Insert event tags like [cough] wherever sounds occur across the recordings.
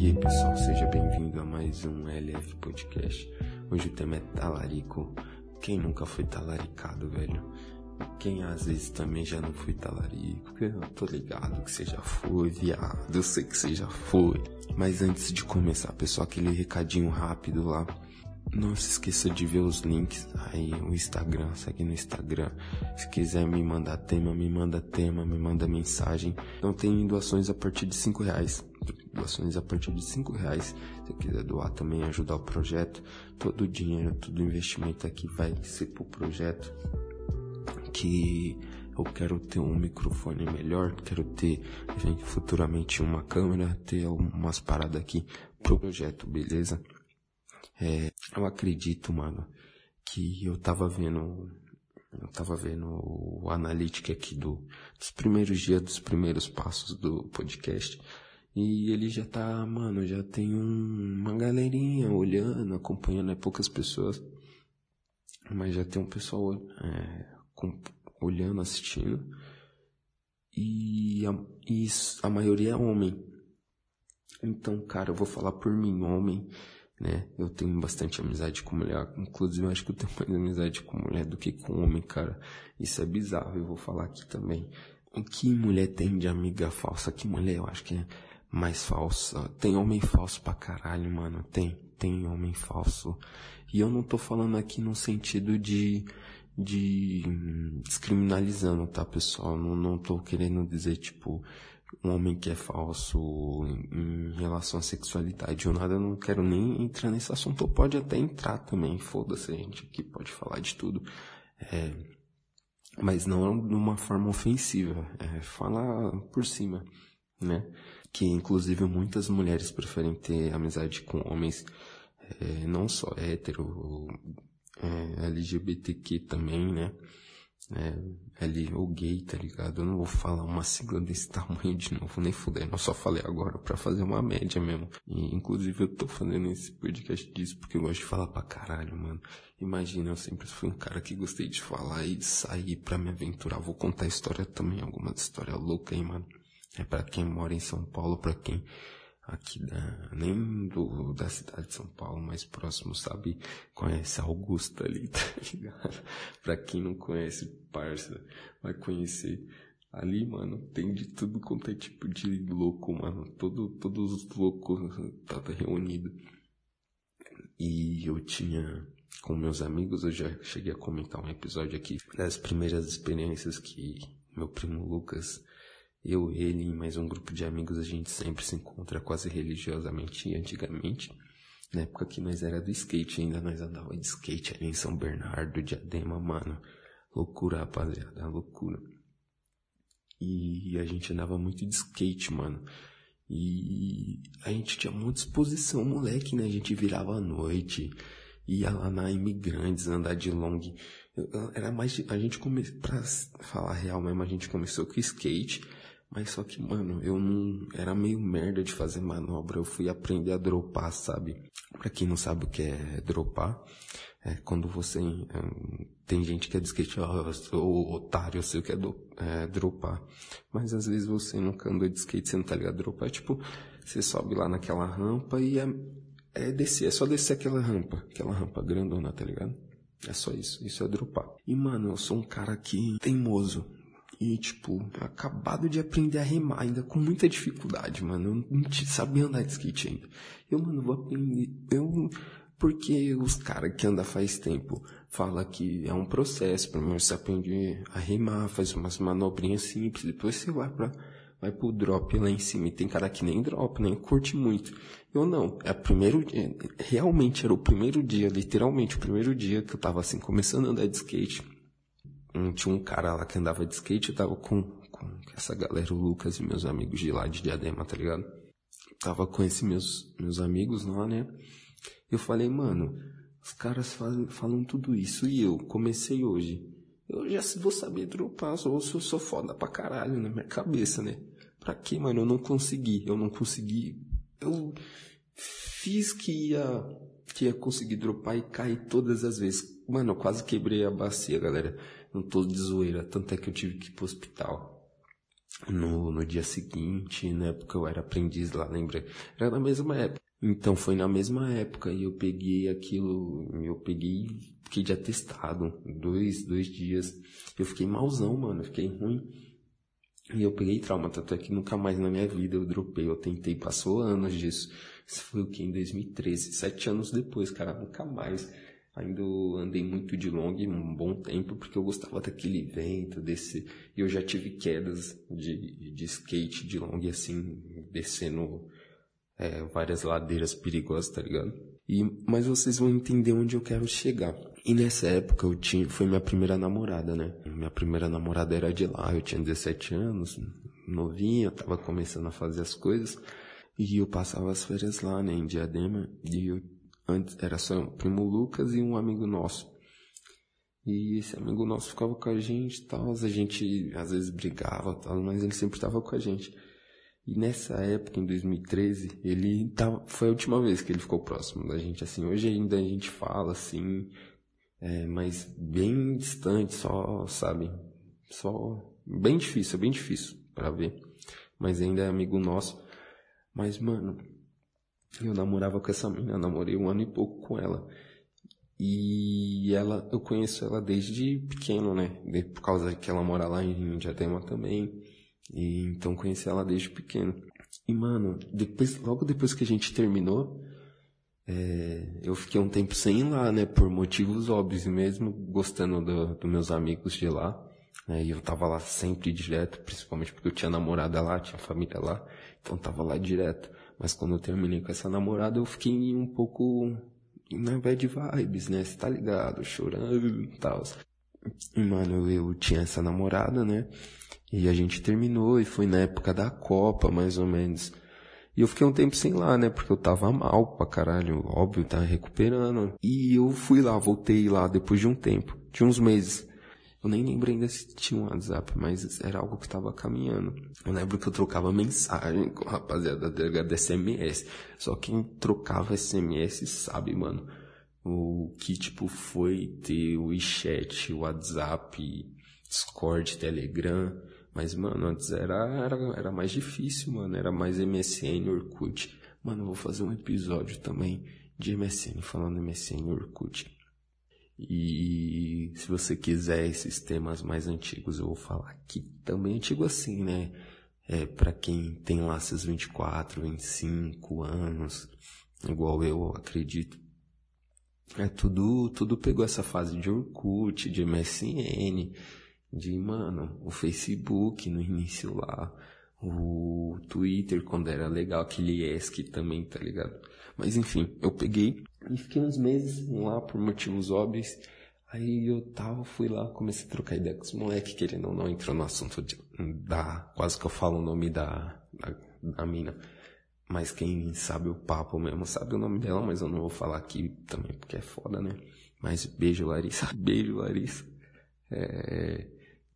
E aí pessoal, seja bem-vindo a mais um LF Podcast. Hoje o tema é talarico. Quem nunca foi talaricado, velho? Quem às vezes também já não foi talarico? Eu tô ligado que você já foi, viado. Eu sei que você já foi. Mas antes de começar, pessoal, aquele recadinho rápido lá. Não se esqueça de ver os links aí, o Instagram, segue no Instagram. Se quiser me mandar tema, me manda tema, me manda mensagem. Não tem doações a partir de cinco reais. Doações a partir de cinco reais. Se quiser doar também, ajudar o projeto. Todo o dinheiro, todo o investimento aqui vai ser pro projeto. Que eu quero ter um microfone melhor, quero ter futuramente uma câmera, ter umas paradas aqui pro projeto, beleza? É, eu acredito, mano, que eu tava vendo, eu tava vendo o analítico aqui do, dos primeiros dias, dos primeiros passos do podcast. E ele já tá, mano, já tem um, uma galerinha olhando, acompanhando, é poucas pessoas. Mas já tem um pessoal é, com, olhando, assistindo. E a, e a maioria é homem. Então, cara, eu vou falar por mim, homem né? Eu tenho bastante amizade com mulher, inclusive eu acho que eu tenho mais amizade com mulher do que com homem, cara. Isso é bizarro, eu vou falar aqui também. O que mulher tem de amiga falsa? Que mulher eu acho que é mais falsa? Tem homem falso pra caralho, mano. Tem, tem homem falso. E eu não tô falando aqui no sentido de, de descriminalizando, tá, pessoal? Não, não tô querendo dizer, tipo, um homem que é falso em, relação à sexualidade ou nada, eu não quero nem entrar nesse assunto. Pode até entrar também, foda-se, a gente aqui pode falar de tudo. É, mas não de uma forma ofensiva, é, fala por cima, né? Que inclusive muitas mulheres preferem ter amizade com homens, é, não só hétero, é, LGBTQ também, né? é, ali, o gay, tá ligado? Eu não vou falar uma sigla desse tamanho de novo, nem fuder. Eu só falei agora para fazer uma média mesmo. E, inclusive, eu tô fazendo esse podcast disso porque eu gosto de falar pra caralho, mano. Imagina, eu sempre fui um cara que gostei de falar e de sair pra me aventurar. Vou contar história também, alguma história louca aí, mano. É para quem mora em São Paulo, para quem aqui da, nem do, da cidade de São Paulo, mais próximo, sabe? Conhece Augusta ali, [laughs] tá ligado? pra quem não conhece, parça, vai conhecer. Ali, mano, tem de tudo quanto é tipo de louco, mano. Todo, todos os loucos estavam reunidos. E eu tinha, com meus amigos, eu já cheguei a comentar um episódio aqui das primeiras experiências que meu primo Lucas eu, ele e mais um grupo de amigos, a gente sempre se encontra quase religiosamente antigamente. Na época que nós era do skate ainda, nós andava de skate ali em São Bernardo, Diadema, mano. Loucura, rapaziada, loucura. E a gente andava muito de skate, mano. E a gente tinha muita disposição, moleque, né? A gente virava à noite, ia lá na Imigrantes, andar de long. Era mais, a gente começou, pra falar real mesmo, a gente começou com skate. Mas só que, mano, eu não. Era meio merda de fazer manobra. Eu fui aprender a dropar, sabe? Pra quem não sabe o que é dropar, é quando você. É, tem gente que é de skate, eu sou otário, eu sei o que é, do, é dropar. Mas às vezes você nunca andou de skate, você não tá ligado? Dropar é tipo, você sobe lá naquela rampa e é, é descer, é só descer aquela rampa, aquela rampa grandona, tá ligado? É só isso, isso é dropar. E mano, eu sou um cara que teimoso. E, tipo, acabado de aprender a remar, ainda com muita dificuldade, mano. Eu não sabia andar de skate ainda. Eu, mano, vou aprender. Eu, porque os caras que andam faz tempo fala que é um processo, primeiro você aprende a remar, faz umas manobrinhas simples, depois você vai pra, vai pro drop lá em cima. E tem cara que nem drop, nem curte muito. Eu não, é o primeiro dia, realmente era o primeiro dia, literalmente o primeiro dia que eu tava assim, começando a andar de skate tinha um cara lá que andava de skate, eu tava com, com essa galera, o Lucas e meus amigos de lá de Diadema, tá ligado? Tava com esses meus, meus amigos lá, né? Eu falei, mano, os caras falam, falam tudo isso e eu comecei hoje. Eu já vou saber dropar, ou eu sou, sou foda pra caralho na minha cabeça, né? Pra quê, mano? Eu não consegui, eu não consegui. Eu fiz que ia, que ia conseguir dropar e cair todas as vezes. Mano, eu quase quebrei a bacia, galera. Não tô de zoeira, tanto é que eu tive que ir pro hospital. no, no dia seguinte, na época eu era aprendiz lá, lembra? Era na mesma época. Então foi na mesma época e eu peguei aquilo, eu peguei, fiquei de atestado, dois, dois dias. Eu fiquei malzão, mano, fiquei ruim. E eu peguei trauma, tanto é que nunca mais na minha vida eu dropei, eu tentei, passou anos disso. Isso foi o que? Em 2013, sete anos depois, cara, nunca mais. Ainda andei muito de long um bom tempo, porque eu gostava daquele vento, desse... E eu já tive quedas de, de skate de long, assim, descendo é, várias ladeiras perigosas, tá ligado? E, mas vocês vão entender onde eu quero chegar. E nessa época eu tinha, foi minha primeira namorada, né? Minha primeira namorada era de lá, eu tinha 17 anos, novinha, tava começando a fazer as coisas. E eu passava as férias lá, né, em Diadema, e eu, antes era só um primo Lucas e um amigo nosso. E esse amigo nosso ficava com a gente tal, a gente às vezes brigava tal, mas ele sempre estava com a gente. E nessa época, em 2013, ele tava, foi a última vez que ele ficou próximo da gente, assim. Hoje ainda a gente fala, assim, é, mas bem distante, só, sabe? Só, bem difícil, bem difícil para ver. Mas ainda é amigo nosso. Mas, mano, eu namorava com essa menina, namorei um ano e pouco com ela. E ela, eu conheço ela desde pequeno, né? Por causa que ela mora lá em Diadema também. E então conheci ela desde pequeno. E mano, depois, logo depois que a gente terminou, é, eu fiquei um tempo sem ir lá, né? Por motivos óbvios, mesmo gostando dos do meus amigos de lá. Né, e eu tava lá sempre direto, principalmente porque eu tinha namorada lá, tinha família lá, então tava lá direto. Mas quando eu terminei com essa namorada, eu fiquei um pouco na bad vibes, né? Você tá ligado? Chorando e tal. E, mano, eu, tinha essa namorada, né? E a gente terminou e foi na época da Copa, mais ou menos. E eu fiquei um tempo sem lá, né? Porque eu tava mal pra caralho, óbvio, tava recuperando. E eu fui lá, voltei lá depois de um tempo. Tinha uns meses. Eu nem lembro ainda se tinha um WhatsApp, mas era algo que estava caminhando. Eu lembro que eu trocava mensagem com a rapaziada da SMS. Só quem trocava SMS sabe, mano. O que, tipo, foi ter o WeChat, o WhatsApp, Discord, Telegram. Mas, mano, antes era, era, era mais difícil, mano. Era mais MSN, Orkut. Mano, vou fazer um episódio também de MSN, falando MSN Orkut. E se você quiser esses temas mais antigos, eu vou falar aqui. Também antigo assim, né? É, para quem tem lá seus 24, 25 anos, igual eu acredito. É tudo, tudo pegou essa fase de Orkut, de MSN, de, mano, o Facebook no início lá, o Twitter quando era legal, aquele ESC também, tá ligado? Mas enfim, eu peguei e fiquei uns meses lá por motivos óbvios. Aí eu tava, fui lá, comecei a trocar ideia com os moleques, querendo ou não, entrou no assunto de, da, quase que eu falo o nome da, da, da mina. Mas quem sabe o papo mesmo sabe o nome dela, mas eu não vou falar aqui também porque é foda, né? Mas beijo, Larissa. [laughs] Beijo, Larissa. É,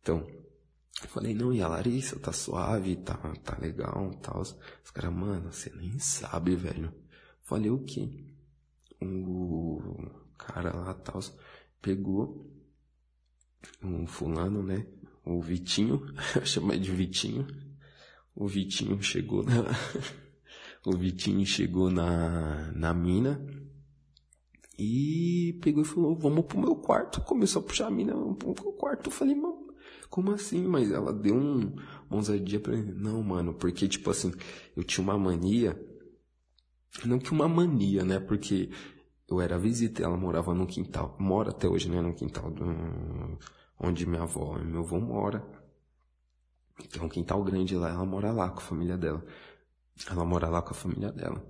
então, eu falei, não, e a Larissa tá suave, tá, tá legal tal. Os caras, mano, você nem sabe, velho. Falei, o quê? O cara lá tal pegou um fulano, né? O Vitinho, [laughs] eu chamei de Vitinho. O Vitinho chegou na. [laughs] o Vitinho chegou na, na mina e pegou e falou, vamos pro meu quarto. Começou a puxar a mina pro meu quarto. Eu falei, mano, como assim? Mas ela deu um, ousadia ele. Não, mano, porque, tipo assim, eu tinha uma mania. Não que uma mania, né? Porque eu era visita ela morava no quintal. Mora até hoje, né? No quintal do, onde minha avó e meu avô mora. Tem um quintal grande lá, ela mora lá com a família dela. Ela mora lá com a família dela.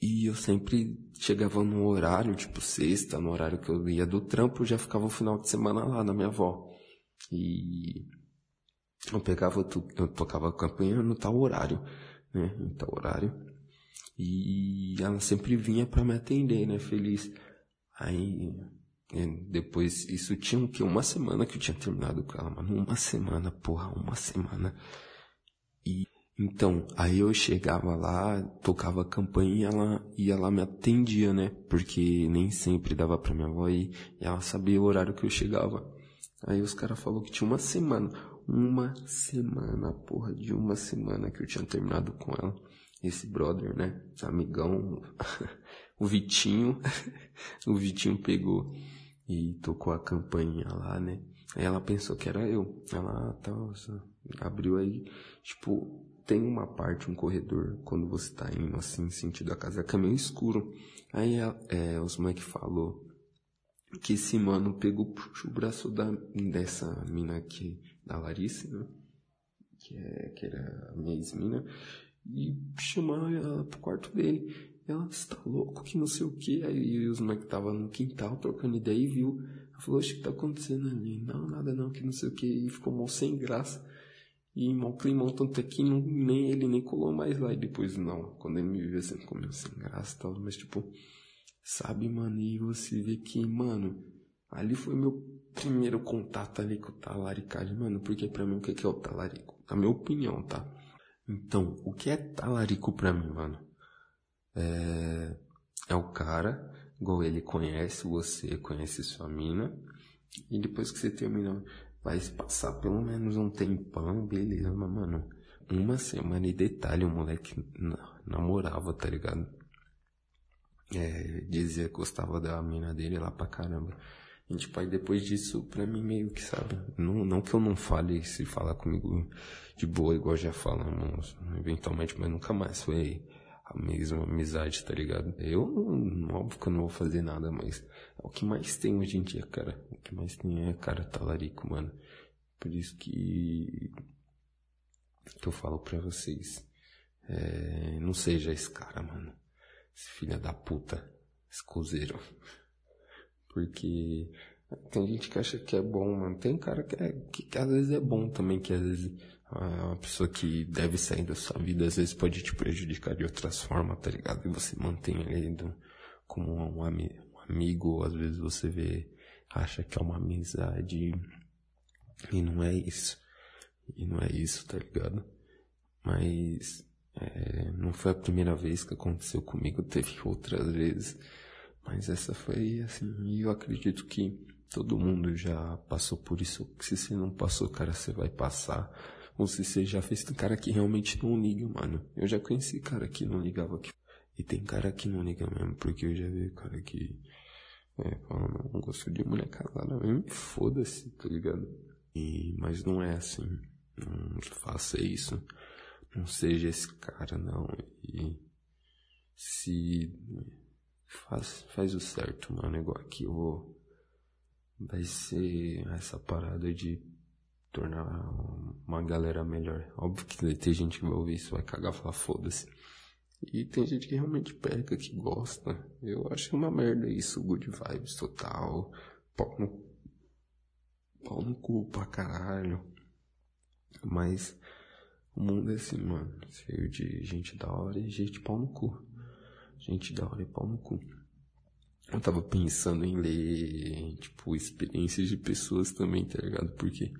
E eu sempre chegava no horário, tipo sexta, no horário que eu ia do trampo, já ficava o final de semana lá na minha avó. E eu pegava, eu tocava a campanha no tal horário, né? Em tal horário. E ela sempre vinha para me atender, né? Feliz. Aí, é, depois, isso tinha o quê? Uma semana que eu tinha terminado com ela, mano. Uma semana, porra, uma semana. E, então, aí eu chegava lá, tocava a campanha e ela, e ela me atendia, né? Porque nem sempre dava pra minha avó ir, e ela sabia o horário que eu chegava. Aí os caras falaram que tinha uma semana. uma semana, porra, de uma semana que eu tinha terminado com ela. Esse brother, né? Amigão, [laughs] o Vitinho, [laughs] o Vitinho pegou e tocou a campainha lá, né? Aí ela pensou que era eu. Ela tá, abriu aí, tipo, tem uma parte, um corredor, quando você tá indo assim, sentido a casa, é meio escuro. Aí é, os moleque falou que esse mano pegou, o braço da, dessa mina aqui, da Larissa, né? Que, é, que era a minha ex-mina, e chamou ela pro quarto dele. Ela, você tá louco, que não sei o que. Aí os moleques tava no quintal trocando ideia e viu. Ela falou, oxe, o que tá acontecendo ali? Não, nada não, que não sei o que. E ficou mal sem graça. E mal climão, tanto é que não, nem ele nem colou mais lá. E depois, não, quando ele me viu assim, comeu sem graça e tal. Mas, tipo, sabe, mano? E você vê que, mano, ali foi meu primeiro contato ali com o talaricagem, mano. Porque pra mim, o que é o talarico? Na minha opinião, tá? Então, o que é talarico pra mim, mano? É, é o cara, igual ele conhece você, conhece sua mina. E depois que você termina, vai passar pelo menos um tempão, beleza, mas, mano, uma semana e detalhe, o moleque namorava, tá ligado? É, dizia que gostava da mina dele lá pra caramba. E, tipo, aí depois disso, pra mim meio que, sabe, não, não que eu não fale, se falar comigo de boa, igual já falamos eventualmente, mas nunca mais foi a mesma amizade, tá ligado? Eu, óbvio que eu não vou fazer nada, mas é o que mais tem hoje em dia, cara. O que mais tem é cara talarico, mano. Por isso que, que eu falo pra vocês. É, não seja esse cara, mano. Esse filho da puta. Esse cozeiro. Porque tem gente que acha que é bom, mano. Tem cara que, é, que, que às vezes é bom também, que às vezes uma pessoa que deve sair da sua vida, às vezes pode te prejudicar de outras formas, tá ligado? E você mantém ele como um, ami, um amigo, às vezes você vê, acha que é uma amizade, e não é isso. E não é isso, tá ligado? Mas, é, não foi a primeira vez que aconteceu comigo, teve outras vezes. Mas essa foi assim, e eu acredito que todo mundo já passou por isso. Se você não passou, cara, você vai passar ou se você já fez, tem cara que realmente não liga, mano. Eu já conheci cara que não ligava aqui. E tem cara que não liga mesmo, porque eu já vi cara que. É, fala, não gosto de mulher casada mesmo. Foda-se, tá ligado? E, mas não é assim. Não faça isso. Não seja esse cara, não. E se faz, faz o certo, mano. Igual aqui eu vou. Vai ser essa parada de tornar uma galera melhor. Óbvio que tem gente que vai ouvir isso, vai cagar e falar foda-se. E tem gente que realmente pega, que gosta. Eu acho uma merda isso, good vibes total. Pau no, pau no cu pra caralho. Mas o mundo é assim, mano. Cheio de gente da hora e gente pau no cu. Gente da hora e pau no cu. Eu tava pensando em ler, tipo, experiências de pessoas também, tá ligado? Porque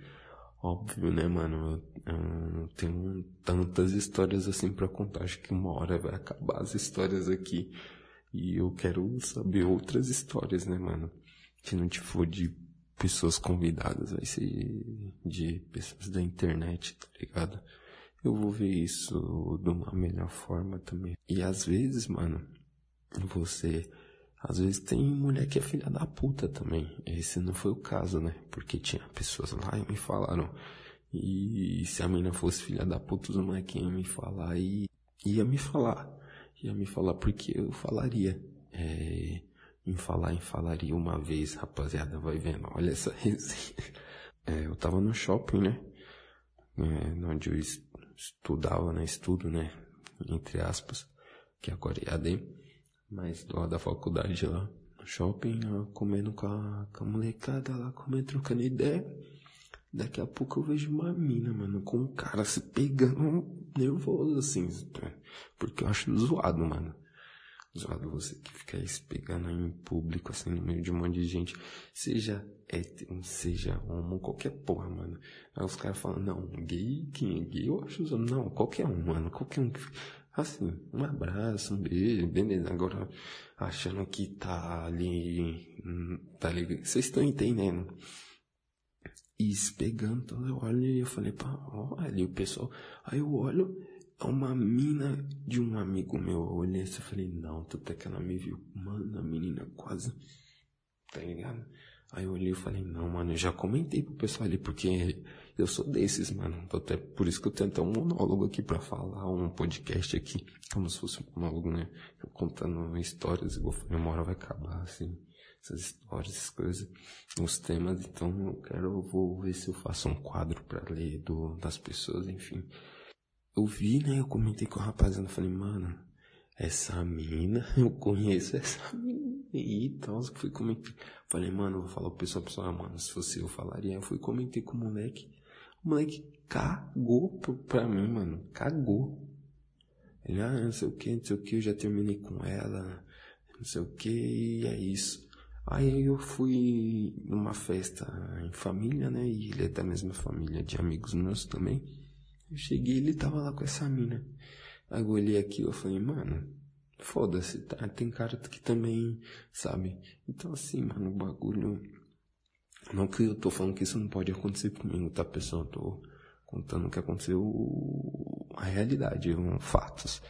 Óbvio, né, mano? Eu, eu tenho tantas histórias assim para contar. Acho que uma hora vai acabar as histórias aqui. E eu quero saber outras histórias, né, mano? Se não te for de pessoas convidadas, vai ser de pessoas da internet, tá ligado? Eu vou ver isso de uma melhor forma também. E às vezes, mano, você às vezes tem mulher que é filha da puta também. Esse não foi o caso, né? Porque tinha pessoas lá e me falaram. E se a menina fosse filha da puta, os moleques iam me falar e ia me falar. Ia me falar porque eu falaria. É, em falar, em falaria uma vez, rapaziada, vai vendo. Olha essa [laughs] resenha. É, eu tava no shopping, né? É, onde eu estudava, né? Estudo, né? Entre aspas. Que agora é AD mas lá da faculdade lá, no shopping, lá, comendo com a, com a molecada lá, comendo, trocando ideia. Daqui a pouco eu vejo uma mina, mano, com um cara se pegando nervoso, assim, porque eu acho zoado, mano. Zoado você que fica aí se pegando aí em público, assim, no meio de um monte de gente. Seja hétero, seja homo, qualquer porra, mano. Aí os caras falam, não, gay, quem é gay? Eu acho zoado. Não, qualquer um, mano, qualquer um. Assim, um abraço, um beijo, beleza. Agora, achando que tá ali, tá ali, vocês estão entendendo. isso pegando, eu olho e eu falei, pá, olha, o pessoal, aí eu olho, uma mina de um amigo meu, eu olhei assim, eu falei, não, até que ela me viu, mano, a menina quase, tá ligado? Aí eu olhei e falei, não, mano, eu já comentei pro pessoal ali, porque eu sou desses, mano. Até por isso que eu tenho até um monólogo aqui para falar, um podcast aqui, como se fosse um monólogo, né? Eu contando histórias, igual uma hora vai acabar, assim, essas histórias, essas coisas, os temas, então eu quero, eu vou ver se eu faço um quadro para ler do, das pessoas, enfim. Eu vi, né, eu comentei com o rapaziada, eu falei, mano, essa mina, [laughs] eu conheço essa mina e então, fui comentar. Falei, mano, vou falar pro pessoal, pessoal, ah, mano, se fosse eu falaria. Eu fui comentei com o moleque. O moleque cagou pra mim, mano. Cagou. Ele, ah, não sei o que, não sei o que, eu já terminei com ela, não sei o que, e é isso. Aí eu fui numa festa em família, né? E ele é da mesma família de amigos meus também. Eu cheguei ele tava lá com essa mina. Aí eu olhei aqui eu falei, mano, foda-se, tá? Tem cara que também, sabe? Então assim, mano, o bagulho. Não que eu tô falando que isso não pode acontecer comigo, tá, pessoal? Eu tô contando o que aconteceu, a realidade, um, fatos.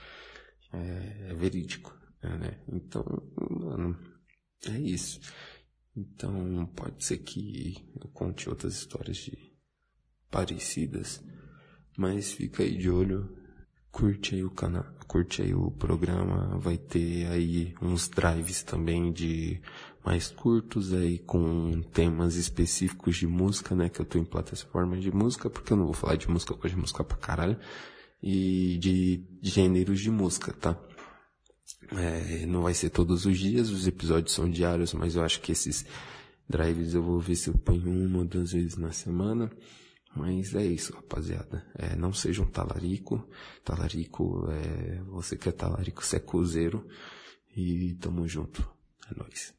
É, é verídico, né? Então, mano, é isso. Então, pode ser que eu conte outras histórias de parecidas, mas fica aí de olho curte aí o canal, curte aí o programa, vai ter aí uns drives também de mais curtos aí com temas específicos de música, né, que eu tô em plataformas de música, porque eu não vou falar de música, de música pra caralho, e de gêneros de música, tá? É, não vai ser todos os dias, os episódios são diários, mas eu acho que esses drives eu vou ver se eu ponho uma ou duas vezes na semana. Mas é isso, rapaziada. É, não seja um talarico. Talarico é. Você que é talarico, você é cozeiro. E tamo junto. É nóis.